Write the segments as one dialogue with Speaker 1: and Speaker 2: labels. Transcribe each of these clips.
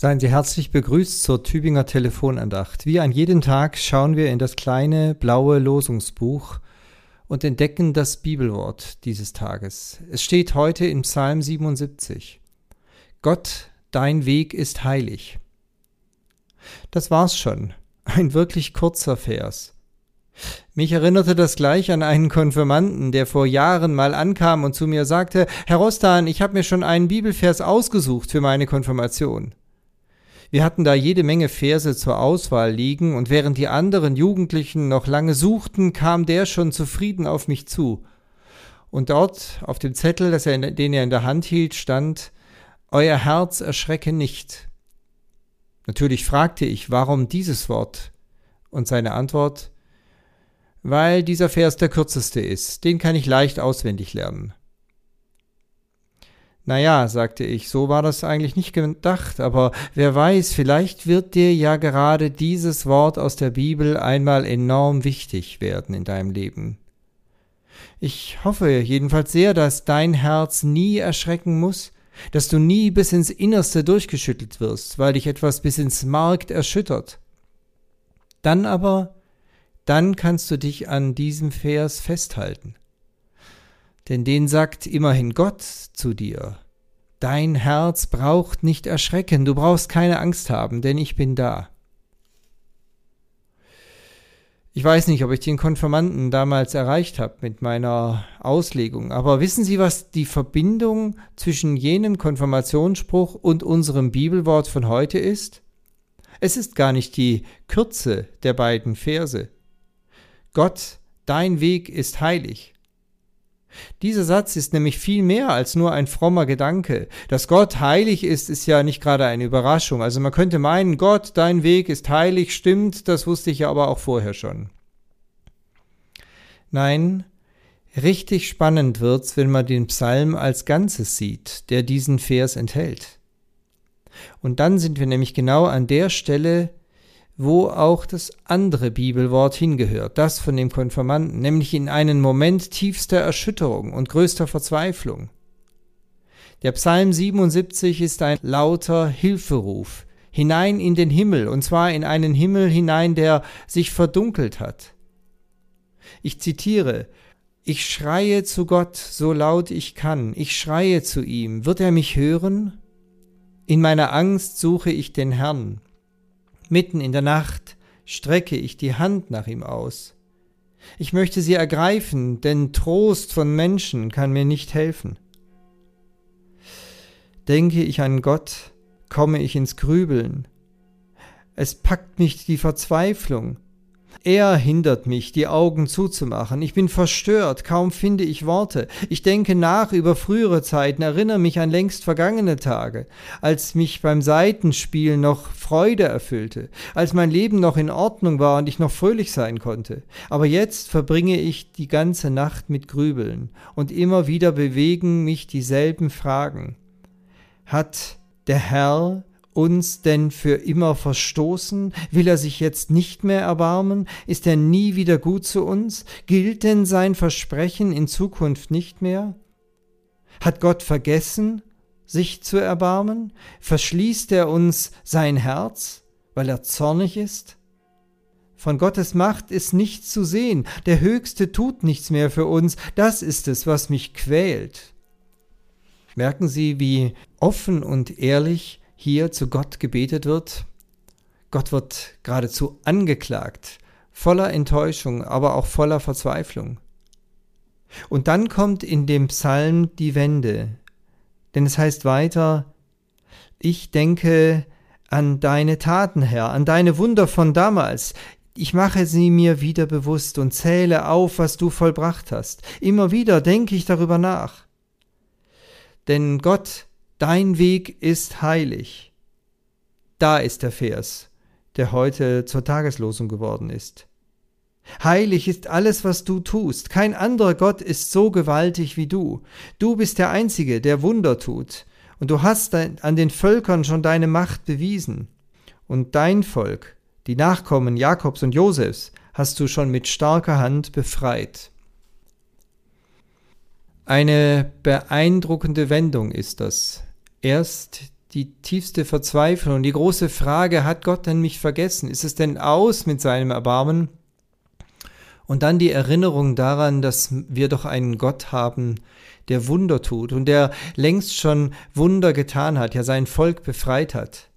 Speaker 1: Seien Sie herzlich begrüßt zur Tübinger Telefonandacht. Wie an jedem Tag schauen wir in das kleine blaue Losungsbuch und entdecken das Bibelwort dieses Tages. Es steht heute in Psalm 77. Gott, dein Weg ist heilig. Das war's schon. Ein wirklich kurzer Vers. Mich erinnerte das gleich an einen Konfirmanden, der vor Jahren mal ankam und zu mir sagte, Herr Rostan, ich habe mir schon einen Bibelvers ausgesucht für meine Konfirmation. Wir hatten da jede Menge Verse zur Auswahl liegen, und während die anderen Jugendlichen noch lange suchten, kam der schon zufrieden auf mich zu. Und dort auf dem Zettel, er, den er in der Hand hielt, stand Euer Herz erschrecke nicht. Natürlich fragte ich, warum dieses Wort? Und seine Antwort Weil dieser Vers der kürzeste ist, den kann ich leicht auswendig lernen. Naja, sagte ich, so war das eigentlich nicht gedacht, aber wer weiß, vielleicht wird dir ja gerade dieses Wort aus der Bibel einmal enorm wichtig werden in deinem Leben. Ich hoffe jedenfalls sehr, dass dein Herz nie erschrecken muss, dass du nie bis ins Innerste durchgeschüttelt wirst, weil dich etwas bis ins Markt erschüttert. Dann aber, dann kannst du dich an diesem Vers festhalten denn den sagt immerhin Gott zu dir. Dein Herz braucht nicht erschrecken, du brauchst keine Angst haben, denn ich bin da. Ich weiß nicht, ob ich den Konfirmanden damals erreicht habe mit meiner Auslegung, aber wissen Sie, was die Verbindung zwischen jenem Konfirmationsspruch und unserem Bibelwort von heute ist? Es ist gar nicht die Kürze der beiden Verse. Gott, dein Weg ist heilig. Dieser Satz ist nämlich viel mehr als nur ein frommer Gedanke. Dass Gott heilig ist, ist ja nicht gerade eine Überraschung. Also man könnte meinen, Gott, dein Weg ist heilig, stimmt, das wusste ich ja aber auch vorher schon. Nein, richtig spannend wird's, wenn man den Psalm als Ganzes sieht, der diesen Vers enthält. Und dann sind wir nämlich genau an der Stelle, wo auch das andere Bibelwort hingehört, das von dem Konfirmanden, nämlich in einen Moment tiefster Erschütterung und größter Verzweiflung. Der Psalm 77 ist ein lauter Hilferuf hinein in den Himmel, und zwar in einen Himmel hinein, der sich verdunkelt hat. Ich zitiere, ich schreie zu Gott, so laut ich kann, ich schreie zu ihm, wird er mich hören? In meiner Angst suche ich den Herrn. Mitten in der Nacht strecke ich die Hand nach ihm aus. Ich möchte sie ergreifen, denn Trost von Menschen kann mir nicht helfen. Denke ich an Gott, komme ich ins Grübeln. Es packt mich die Verzweiflung, er hindert mich, die Augen zuzumachen. Ich bin verstört, kaum finde ich Worte. Ich denke nach über frühere Zeiten, erinnere mich an längst vergangene Tage, als mich beim Seitenspielen noch Freude erfüllte, als mein Leben noch in Ordnung war und ich noch fröhlich sein konnte. Aber jetzt verbringe ich die ganze Nacht mit Grübeln, und immer wieder bewegen mich dieselben Fragen. Hat der Herr uns denn für immer verstoßen? Will er sich jetzt nicht mehr erbarmen? Ist er nie wieder gut zu uns? Gilt denn sein Versprechen in Zukunft nicht mehr? Hat Gott vergessen, sich zu erbarmen? Verschließt er uns sein Herz, weil er zornig ist? Von Gottes Macht ist nichts zu sehen, der Höchste tut nichts mehr für uns, das ist es, was mich quält. Merken Sie, wie offen und ehrlich hier zu Gott gebetet wird. Gott wird geradezu angeklagt, voller Enttäuschung, aber auch voller Verzweiflung. Und dann kommt in dem Psalm die Wende, denn es heißt weiter, ich denke an deine Taten, Herr, an deine Wunder von damals. Ich mache sie mir wieder bewusst und zähle auf, was du vollbracht hast. Immer wieder denke ich darüber nach. Denn Gott Dein Weg ist heilig. Da ist der Vers, der heute zur Tageslosung geworden ist. Heilig ist alles, was du tust. Kein anderer Gott ist so gewaltig wie du. Du bist der Einzige, der Wunder tut. Und du hast an den Völkern schon deine Macht bewiesen. Und dein Volk, die Nachkommen Jakobs und Josefs, hast du schon mit starker Hand befreit. Eine beeindruckende Wendung ist das, Erst die tiefste Verzweiflung, die große Frage, hat Gott denn mich vergessen? Ist es denn aus mit seinem Erbarmen? Und dann die Erinnerung daran, dass wir doch einen Gott haben, der Wunder tut und der längst schon Wunder getan hat, ja sein Volk befreit hat.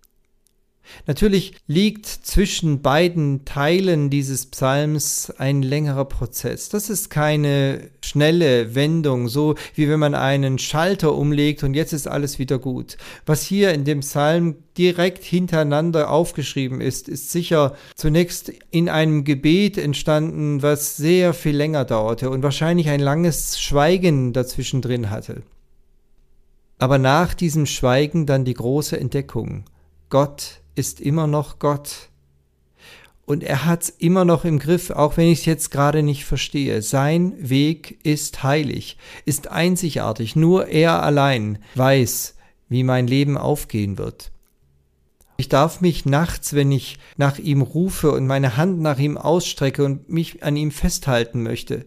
Speaker 1: Natürlich liegt zwischen beiden Teilen dieses Psalms ein längerer Prozess. Das ist keine schnelle Wendung, so wie wenn man einen Schalter umlegt und jetzt ist alles wieder gut. Was hier in dem Psalm direkt hintereinander aufgeschrieben ist, ist sicher zunächst in einem Gebet entstanden, was sehr viel länger dauerte und wahrscheinlich ein langes Schweigen dazwischen drin hatte. Aber nach diesem Schweigen dann die große Entdeckung. Gott ist immer noch Gott. Und er hat's immer noch im Griff, auch wenn ich es jetzt gerade nicht verstehe. Sein Weg ist heilig, ist einzigartig. Nur er allein weiß, wie mein Leben aufgehen wird. Ich darf mich nachts, wenn ich nach ihm rufe und meine Hand nach ihm ausstrecke und mich an ihm festhalten möchte,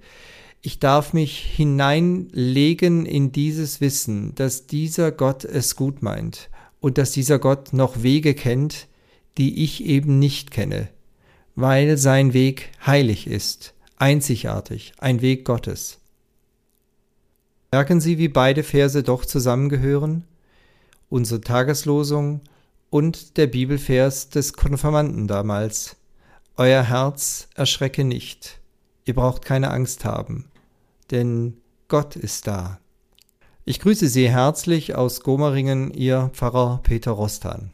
Speaker 1: ich darf mich hineinlegen in dieses Wissen, dass dieser Gott es gut meint und dass dieser Gott noch Wege kennt, die ich eben nicht kenne, weil sein Weg heilig ist, einzigartig, ein Weg Gottes. Merken Sie, wie beide Verse doch zusammengehören? Unsere Tageslosung und der Bibelvers des Konfirmanden damals. Euer Herz erschrecke nicht, ihr braucht keine Angst haben, denn Gott ist da. Ich grüße Sie herzlich aus Gomeringen, Ihr Pfarrer Peter Rostan.